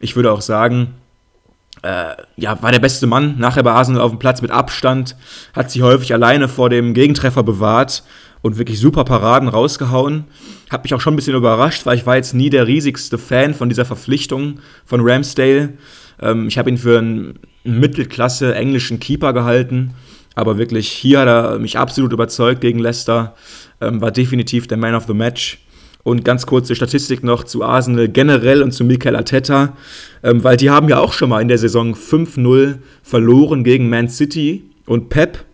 Speaker 1: Ich würde auch sagen, äh, ja, war der beste Mann nachher bei Arsenal auf dem Platz mit Abstand, hat sich häufig alleine vor dem Gegentreffer bewahrt und wirklich super Paraden rausgehauen. Hat mich auch schon ein bisschen überrascht, weil ich war jetzt nie der riesigste Fan von dieser Verpflichtung von Ramsdale. Ähm, ich habe ihn für einen Mittelklasse englischen Keeper gehalten, aber wirklich hier hat er mich absolut überzeugt gegen Leicester. Ähm, war definitiv der Man of the Match. Und ganz kurze Statistik noch zu Arsenal generell und zu Mikel Arteta, ähm, weil die haben ja auch schon mal in der Saison 5-0 verloren gegen Man City und Pep.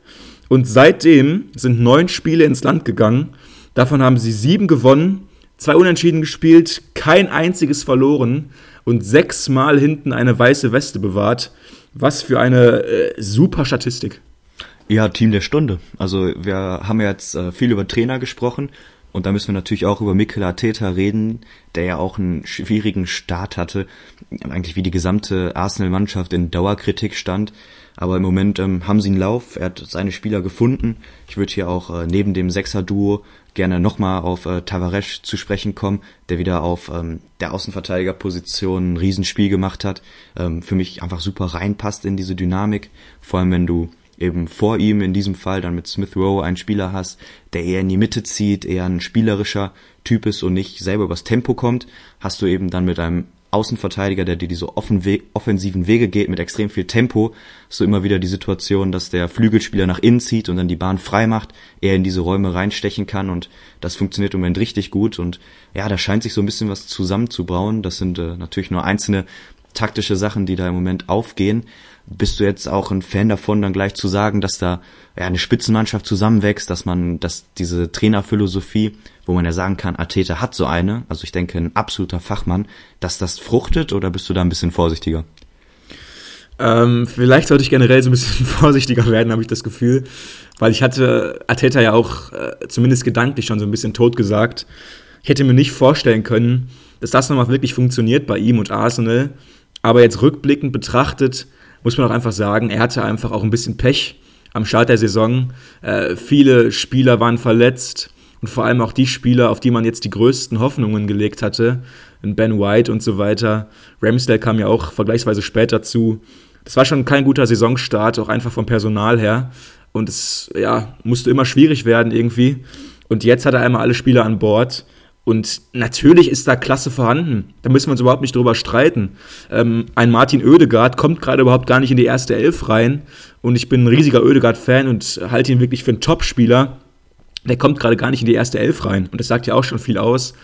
Speaker 1: Und seitdem sind neun Spiele ins Land gegangen. Davon haben sie sieben gewonnen, zwei Unentschieden gespielt, kein einziges verloren und sechsmal hinten eine weiße Weste bewahrt. Was für eine äh, super Statistik.
Speaker 2: Ja, Team der Stunde. Also wir haben jetzt äh, viel über Trainer gesprochen und da müssen wir natürlich auch über Mikel Arteta reden, der ja auch einen schwierigen Start hatte, eigentlich wie die gesamte Arsenal-Mannschaft in Dauerkritik stand. Aber im Moment ähm, haben sie einen Lauf, er hat seine Spieler gefunden. Ich würde hier auch äh, neben dem Sechser-Duo gerne nochmal auf äh, Tavares zu sprechen kommen, der wieder auf ähm, der Außenverteidigerposition ein Riesenspiel gemacht hat. Ähm, für mich einfach super reinpasst in diese Dynamik, vor allem wenn du eben vor ihm in diesem Fall dann mit Smith Rowe einen Spieler hast, der eher in die Mitte zieht, eher ein spielerischer Typ ist und nicht selber übers Tempo kommt, hast du eben dann mit einem Außenverteidiger, der dir diese offensiven Wege geht mit extrem viel Tempo, so immer wieder die Situation, dass der Flügelspieler nach innen zieht und dann die Bahn frei macht, er in diese Räume reinstechen kann und das funktioniert im Moment richtig gut und ja, da scheint sich so ein bisschen was zusammenzubrauen. Das sind äh, natürlich nur einzelne taktische Sachen, die da im Moment aufgehen, bist du jetzt auch ein Fan davon, dann gleich zu sagen, dass da ja, eine Spitzenmannschaft zusammenwächst, dass man, dass diese Trainerphilosophie, wo man ja sagen kann, Ateta hat so eine, also ich denke ein absoluter Fachmann, dass das fruchtet oder bist du da ein bisschen vorsichtiger?
Speaker 1: Ähm, vielleicht sollte ich generell so ein bisschen vorsichtiger werden, habe ich das Gefühl, weil ich hatte Ateta ja auch äh, zumindest gedanklich schon so ein bisschen tot gesagt. Ich hätte mir nicht vorstellen können, dass das nochmal wirklich funktioniert bei ihm und Arsenal. Aber jetzt rückblickend betrachtet, muss man auch einfach sagen, er hatte einfach auch ein bisschen Pech am Start der Saison. Äh, viele Spieler waren verletzt und vor allem auch die Spieler, auf die man jetzt die größten Hoffnungen gelegt hatte, Ben White und so weiter. Ramsdale kam ja auch vergleichsweise später zu. Das war schon kein guter Saisonstart, auch einfach vom Personal her. Und es ja, musste immer schwierig werden irgendwie. Und jetzt hat er einmal alle Spieler an Bord. Und natürlich ist da Klasse vorhanden. Da müssen wir uns überhaupt nicht drüber streiten. Ähm, ein Martin Oedegaard kommt gerade überhaupt gar nicht in die erste Elf rein. Und ich bin ein riesiger Oedegaard-Fan und halte ihn wirklich für einen Top-Spieler. Der kommt gerade gar nicht in die erste Elf rein. Und das sagt ja auch schon viel aus.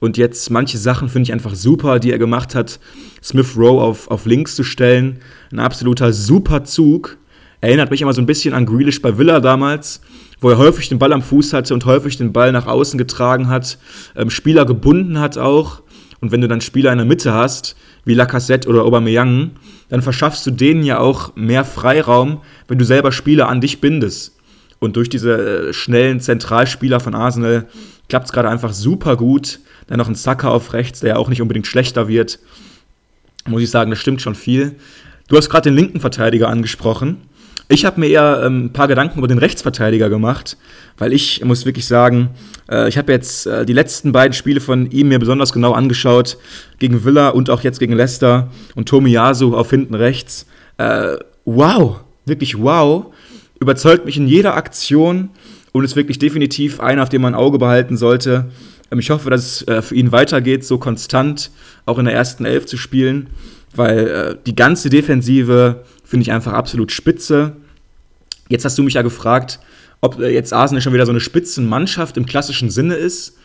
Speaker 1: Und jetzt manche Sachen finde ich einfach super, die er gemacht hat. Smith Rowe auf, auf links zu stellen. Ein absoluter super Zug. Erinnert mich immer so ein bisschen an Grealish bei Villa damals wo er häufig den Ball am Fuß hatte und häufig den Ball nach außen getragen hat, ähm, Spieler gebunden hat auch. Und wenn du dann Spieler in der Mitte hast, wie Lacazette oder Aubameyang, dann verschaffst du denen ja auch mehr Freiraum, wenn du selber Spieler an dich bindest. Und durch diese äh, schnellen Zentralspieler von Arsenal klappt es gerade einfach super gut. Dann noch ein Sacker auf rechts, der ja auch nicht unbedingt schlechter wird. Muss ich sagen, das stimmt schon viel. Du hast gerade den linken Verteidiger angesprochen. Ich habe mir eher ähm, ein paar Gedanken über den Rechtsverteidiger gemacht, weil ich muss wirklich sagen, äh, ich habe jetzt äh, die letzten beiden Spiele von ihm mir besonders genau angeschaut, gegen Villa und auch jetzt gegen Leicester und Tomiyasu auf hinten rechts. Äh, wow, wirklich wow, überzeugt mich in jeder Aktion und ist wirklich definitiv einer, auf den man ein Auge behalten sollte. Ähm, ich hoffe, dass es äh, für ihn weitergeht, so konstant auch in der ersten Elf zu spielen, weil äh, die ganze Defensive finde ich einfach absolut spitze. Jetzt hast du mich ja gefragt, ob äh, jetzt Arsenal schon wieder so eine Spitzenmannschaft im klassischen Sinne ist.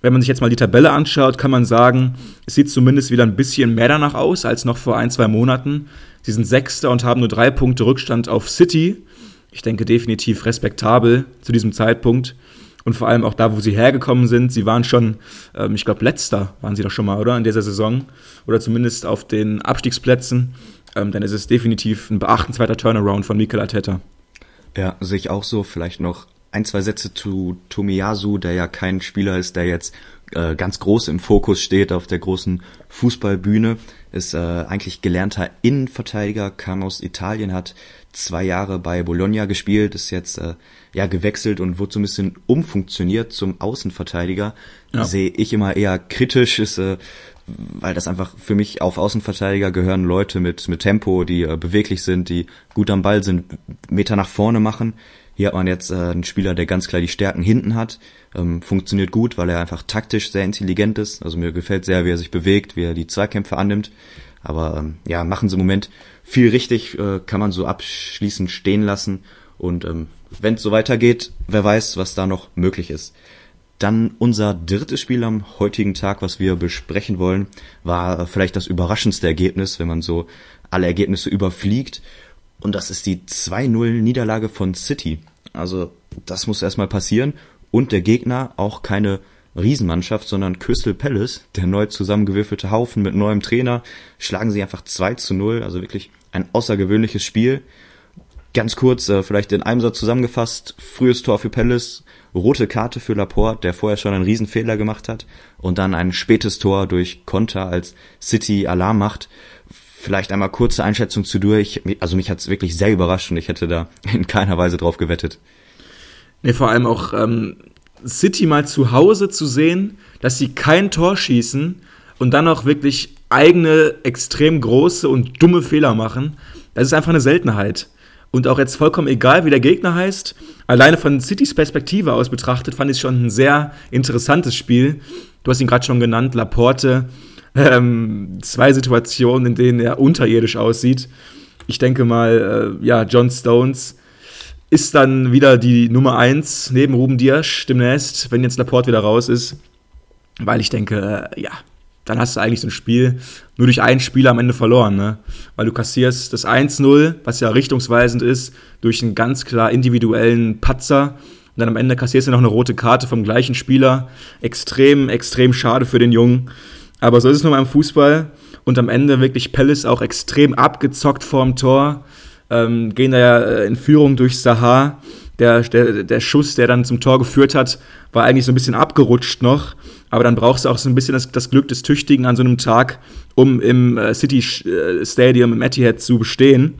Speaker 1: Wenn man sich jetzt mal die Tabelle anschaut, kann man sagen, es sieht zumindest wieder ein bisschen mehr danach aus als noch vor ein, zwei Monaten. Sie sind Sechster und haben nur drei Punkte Rückstand auf City. Ich denke definitiv respektabel zu diesem Zeitpunkt. Und vor allem auch da, wo sie hergekommen sind. Sie waren schon, ähm, ich glaube, letzter waren sie doch schon mal, oder? In dieser Saison. Oder zumindest auf den Abstiegsplätzen. Ähm, dann ist es definitiv ein beachtenswerter Turnaround von Mikel Arteta.
Speaker 2: Ja, sehe ich auch so. Vielleicht noch ein, zwei Sätze zu Tomiyasu, der ja kein Spieler ist, der jetzt äh, ganz groß im Fokus steht auf der großen Fußballbühne. Ist äh, eigentlich gelernter Innenverteidiger, kam aus Italien, hat zwei Jahre bei Bologna gespielt, ist jetzt äh, ja gewechselt und wurde so ein bisschen umfunktioniert zum Außenverteidiger. Ja. Sehe ich immer eher kritisch, ist äh, weil das einfach für mich auf Außenverteidiger gehören Leute mit mit Tempo, die äh, beweglich sind, die gut am Ball sind, Meter nach vorne machen. Hier hat man jetzt äh, einen Spieler, der ganz klar die Stärken hinten hat. Ähm, funktioniert gut, weil er einfach taktisch sehr intelligent ist. Also mir gefällt sehr, wie er sich bewegt, wie er die Zweikämpfe annimmt. Aber ähm, ja, machen sie im Moment viel richtig, äh, kann man so abschließend stehen lassen. Und ähm, wenn es so weitergeht, wer weiß, was da noch möglich ist. Dann unser drittes Spiel am heutigen Tag, was wir besprechen wollen, war vielleicht das überraschendste Ergebnis, wenn man so alle Ergebnisse überfliegt. Und das ist die 2-0 Niederlage von City. Also das muss erstmal passieren. Und der Gegner auch keine Riesenmannschaft, sondern Crystal Palace, der neu zusammengewürfelte Haufen mit neuem Trainer, schlagen sie einfach 2 zu 0. Also wirklich ein außergewöhnliches Spiel. Ganz kurz, äh, vielleicht in einem Satz zusammengefasst, frühes Tor für Palace, rote Karte für Laporte, der vorher schon einen Riesenfehler gemacht hat, und dann ein spätes Tor durch Konter, als City Alarm macht. Vielleicht einmal kurze Einschätzung zu durch. Also mich hat's wirklich sehr überrascht und ich hätte da in keiner Weise drauf gewettet.
Speaker 1: Nee, vor allem auch ähm, City mal zu Hause zu sehen, dass sie kein Tor schießen und dann auch wirklich eigene, extrem große und dumme Fehler machen, das ist einfach eine Seltenheit. Und auch jetzt vollkommen egal, wie der Gegner heißt, alleine von Citys Perspektive aus betrachtet, fand ich schon ein sehr interessantes Spiel. Du hast ihn gerade schon genannt, Laporte. Ähm, zwei Situationen, in denen er unterirdisch aussieht. Ich denke mal, äh, ja, John Stones ist dann wieder die Nummer 1 neben Ruben Diasch demnächst, wenn jetzt Laporte wieder raus ist. Weil ich denke, äh, ja, dann hast du eigentlich so ein Spiel nur durch einen Spieler am Ende verloren, ne? Weil du kassierst das 1-0, was ja richtungsweisend ist, durch einen ganz klar individuellen Patzer. Und dann am Ende kassierst du noch eine rote Karte vom gleichen Spieler. Extrem, extrem schade für den Jungen. Aber so ist es nur beim Fußball. Und am Ende wirklich Palace auch extrem abgezockt vorm Tor. Ähm, gehen da ja äh, in Führung durch Sahar. Der, der, der Schuss, der dann zum Tor geführt hat, war eigentlich so ein bisschen abgerutscht noch. Aber dann brauchst du auch so ein bisschen das, das Glück des Tüchtigen an so einem Tag, um im äh, City äh, Stadium im Etihad zu bestehen.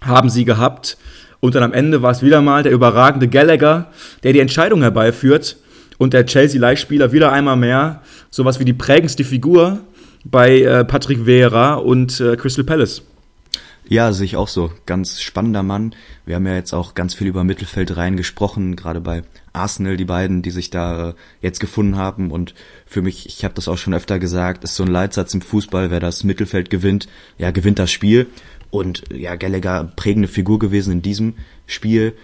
Speaker 1: Haben sie gehabt. Und dann am Ende war es wieder mal der überragende Gallagher, der die Entscheidung herbeiführt. Und der Chelsea-Leihspieler wieder einmal mehr. Sowas wie die prägendste Figur bei äh, Patrick Vieira und äh, Crystal Palace.
Speaker 2: Ja, sehe ich auch so. Ganz spannender Mann. Wir haben ja jetzt auch ganz viel über Mittelfeld rein gesprochen, gerade bei Arsenal, die beiden, die sich da äh, jetzt gefunden haben. Und für mich, ich habe das auch schon öfter gesagt, ist so ein Leitsatz im Fußball, wer das Mittelfeld gewinnt, ja, gewinnt das Spiel. Und ja, Gallagher prägende Figur gewesen in diesem Spiel.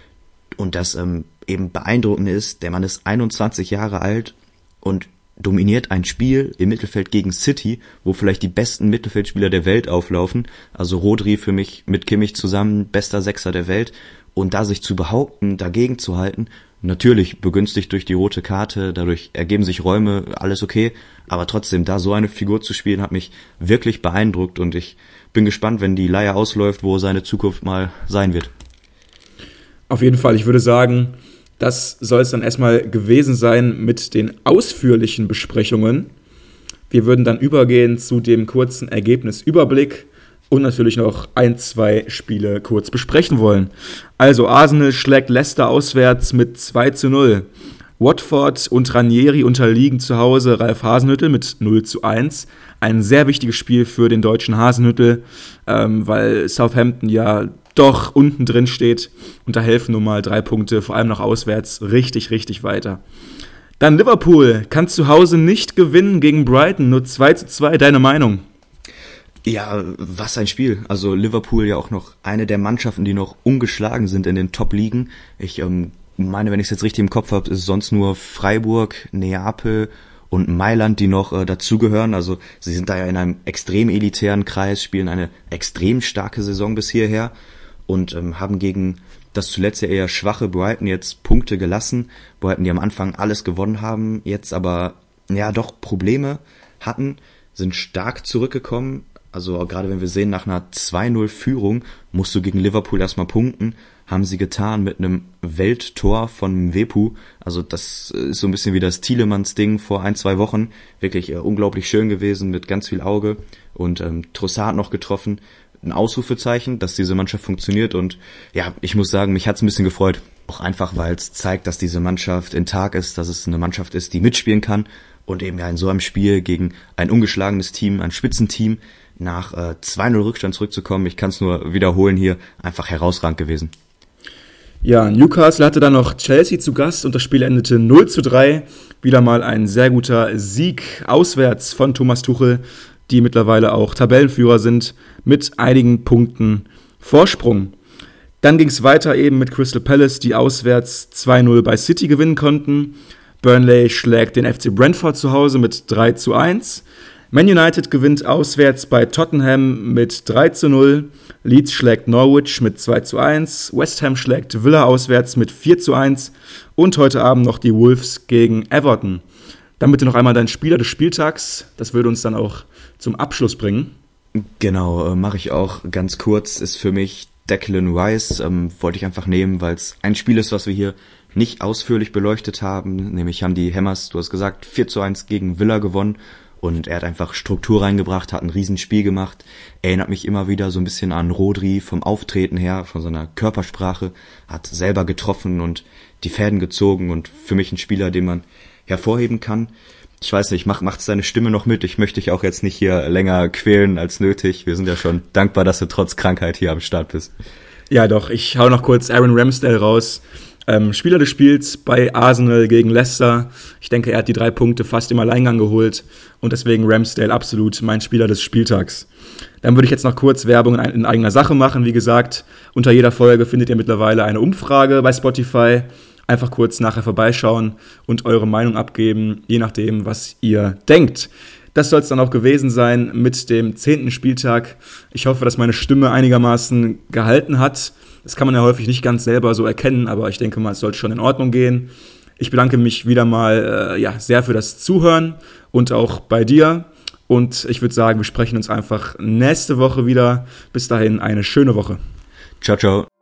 Speaker 2: Und das ähm, eben beeindruckend ist, der Mann ist 21 Jahre alt und dominiert ein Spiel im Mittelfeld gegen City, wo vielleicht die besten Mittelfeldspieler der Welt auflaufen. Also Rodri für mich mit Kimmich zusammen bester Sechser der Welt. Und da sich zu behaupten, dagegen zu halten, natürlich begünstigt durch die rote Karte, dadurch ergeben sich Räume, alles okay. Aber trotzdem, da so eine Figur zu spielen, hat mich wirklich beeindruckt und ich bin gespannt, wenn die Leier ausläuft, wo seine Zukunft mal sein wird.
Speaker 1: Auf jeden Fall, ich würde sagen, das soll es dann erstmal gewesen sein mit den ausführlichen Besprechungen. Wir würden dann übergehen zu dem kurzen Ergebnisüberblick. und natürlich noch ein, zwei Spiele kurz besprechen wollen. Also Arsenal schlägt Leicester auswärts mit 2 zu 0. Watford und Ranieri unterliegen zu Hause Ralf Hasenhüttel mit 0 zu 1. Ein sehr wichtiges Spiel für den deutschen Hasenhüttel, ähm, weil Southampton ja doch unten drin steht und da helfen nun mal drei Punkte, vor allem noch auswärts, richtig, richtig weiter. Dann Liverpool kann zu Hause nicht gewinnen gegen Brighton, nur 2 zu 2. Deine Meinung?
Speaker 2: Ja, was ein Spiel. Also Liverpool ja auch noch eine der Mannschaften, die noch ungeschlagen sind in den Top-Ligen. Ich ähm, meine, wenn ich es jetzt richtig im Kopf habe, ist es sonst nur Freiburg, Neapel und Mailand, die noch äh, dazugehören. Also sie sind da ja in einem extrem elitären Kreis, spielen eine extrem starke Saison bis hierher und ähm, haben gegen das zuletzt ja eher schwache Brighton jetzt Punkte gelassen. Brighton, die am Anfang alles gewonnen haben, jetzt aber ja doch Probleme hatten, sind stark zurückgekommen, also gerade wenn wir sehen, nach einer 2-0-Führung musst du gegen Liverpool erstmal punkten, haben sie getan mit einem Welttor von Wepu. Also das ist so ein bisschen wie das Thielemanns-Ding vor ein, zwei Wochen. Wirklich äh, unglaublich schön gewesen mit ganz viel Auge. Und ähm, Trossard noch getroffen. Ein Ausrufezeichen, dass diese Mannschaft funktioniert. Und ja, ich muss sagen, mich hat's ein bisschen gefreut. Auch einfach, weil es zeigt, dass diese Mannschaft in Tag ist, dass es eine Mannschaft ist, die mitspielen kann. Und eben ja in so einem Spiel gegen ein ungeschlagenes Team, ein Spitzenteam, nach äh, 2-0 Rückstand zurückzukommen, ich kann es nur wiederholen hier, einfach herausragend gewesen.
Speaker 1: Ja, Newcastle hatte dann noch Chelsea zu Gast und das Spiel endete 0 zu 3. Wieder mal ein sehr guter Sieg auswärts von Thomas Tuchel, die mittlerweile auch Tabellenführer sind, mit einigen Punkten Vorsprung. Dann ging es weiter eben mit Crystal Palace, die auswärts 2-0 bei City gewinnen konnten. Burnley schlägt den FC Brentford zu Hause mit 3 zu 1. Man United gewinnt auswärts bei Tottenham mit 3 zu 0. Leeds schlägt Norwich mit 2 zu 1. West Ham schlägt Villa auswärts mit 4 zu 1. Und heute Abend noch die Wolves gegen Everton. Dann bitte noch einmal dein Spieler des Spieltags. Das würde uns dann auch zum Abschluss bringen.
Speaker 2: Genau, äh, mache ich auch ganz kurz. Ist für mich Declan Rice. Ähm, wollte ich einfach nehmen, weil es ein Spiel ist, was wir hier nicht ausführlich beleuchtet haben. Nämlich haben die Hammers, du hast gesagt, 4 zu 1 gegen Villa gewonnen und er hat einfach Struktur reingebracht, hat ein Riesenspiel gemacht. Erinnert mich immer wieder so ein bisschen an Rodri vom Auftreten her, von seiner Körpersprache. Hat selber getroffen und die Fäden gezogen und für mich ein Spieler, den man hervorheben kann. Ich weiß nicht, macht, macht seine Stimme noch mit. Ich möchte dich auch jetzt nicht hier länger quälen als nötig. Wir sind ja schon dankbar, dass du trotz Krankheit hier am Start bist.
Speaker 1: Ja, doch. Ich hau noch kurz Aaron Ramsdale raus. Ähm, Spieler des Spiels bei Arsenal gegen Leicester. Ich denke, er hat die drei Punkte fast im Alleingang geholt und deswegen Ramsdale absolut mein Spieler des Spieltags. Dann würde ich jetzt noch kurz Werbung in, in eigener Sache machen. Wie gesagt, unter jeder Folge findet ihr mittlerweile eine Umfrage bei Spotify. Einfach kurz nachher vorbeischauen und eure Meinung abgeben, je nachdem, was ihr denkt. Das soll es dann auch gewesen sein mit dem zehnten Spieltag. Ich hoffe, dass meine Stimme einigermaßen gehalten hat. Das kann man ja häufig nicht ganz selber so erkennen, aber ich denke mal, es sollte schon in Ordnung gehen. Ich bedanke mich wieder mal äh, ja, sehr für das Zuhören und auch bei dir. Und ich würde sagen, wir sprechen uns einfach nächste Woche wieder. Bis dahin eine schöne Woche.
Speaker 2: Ciao, ciao.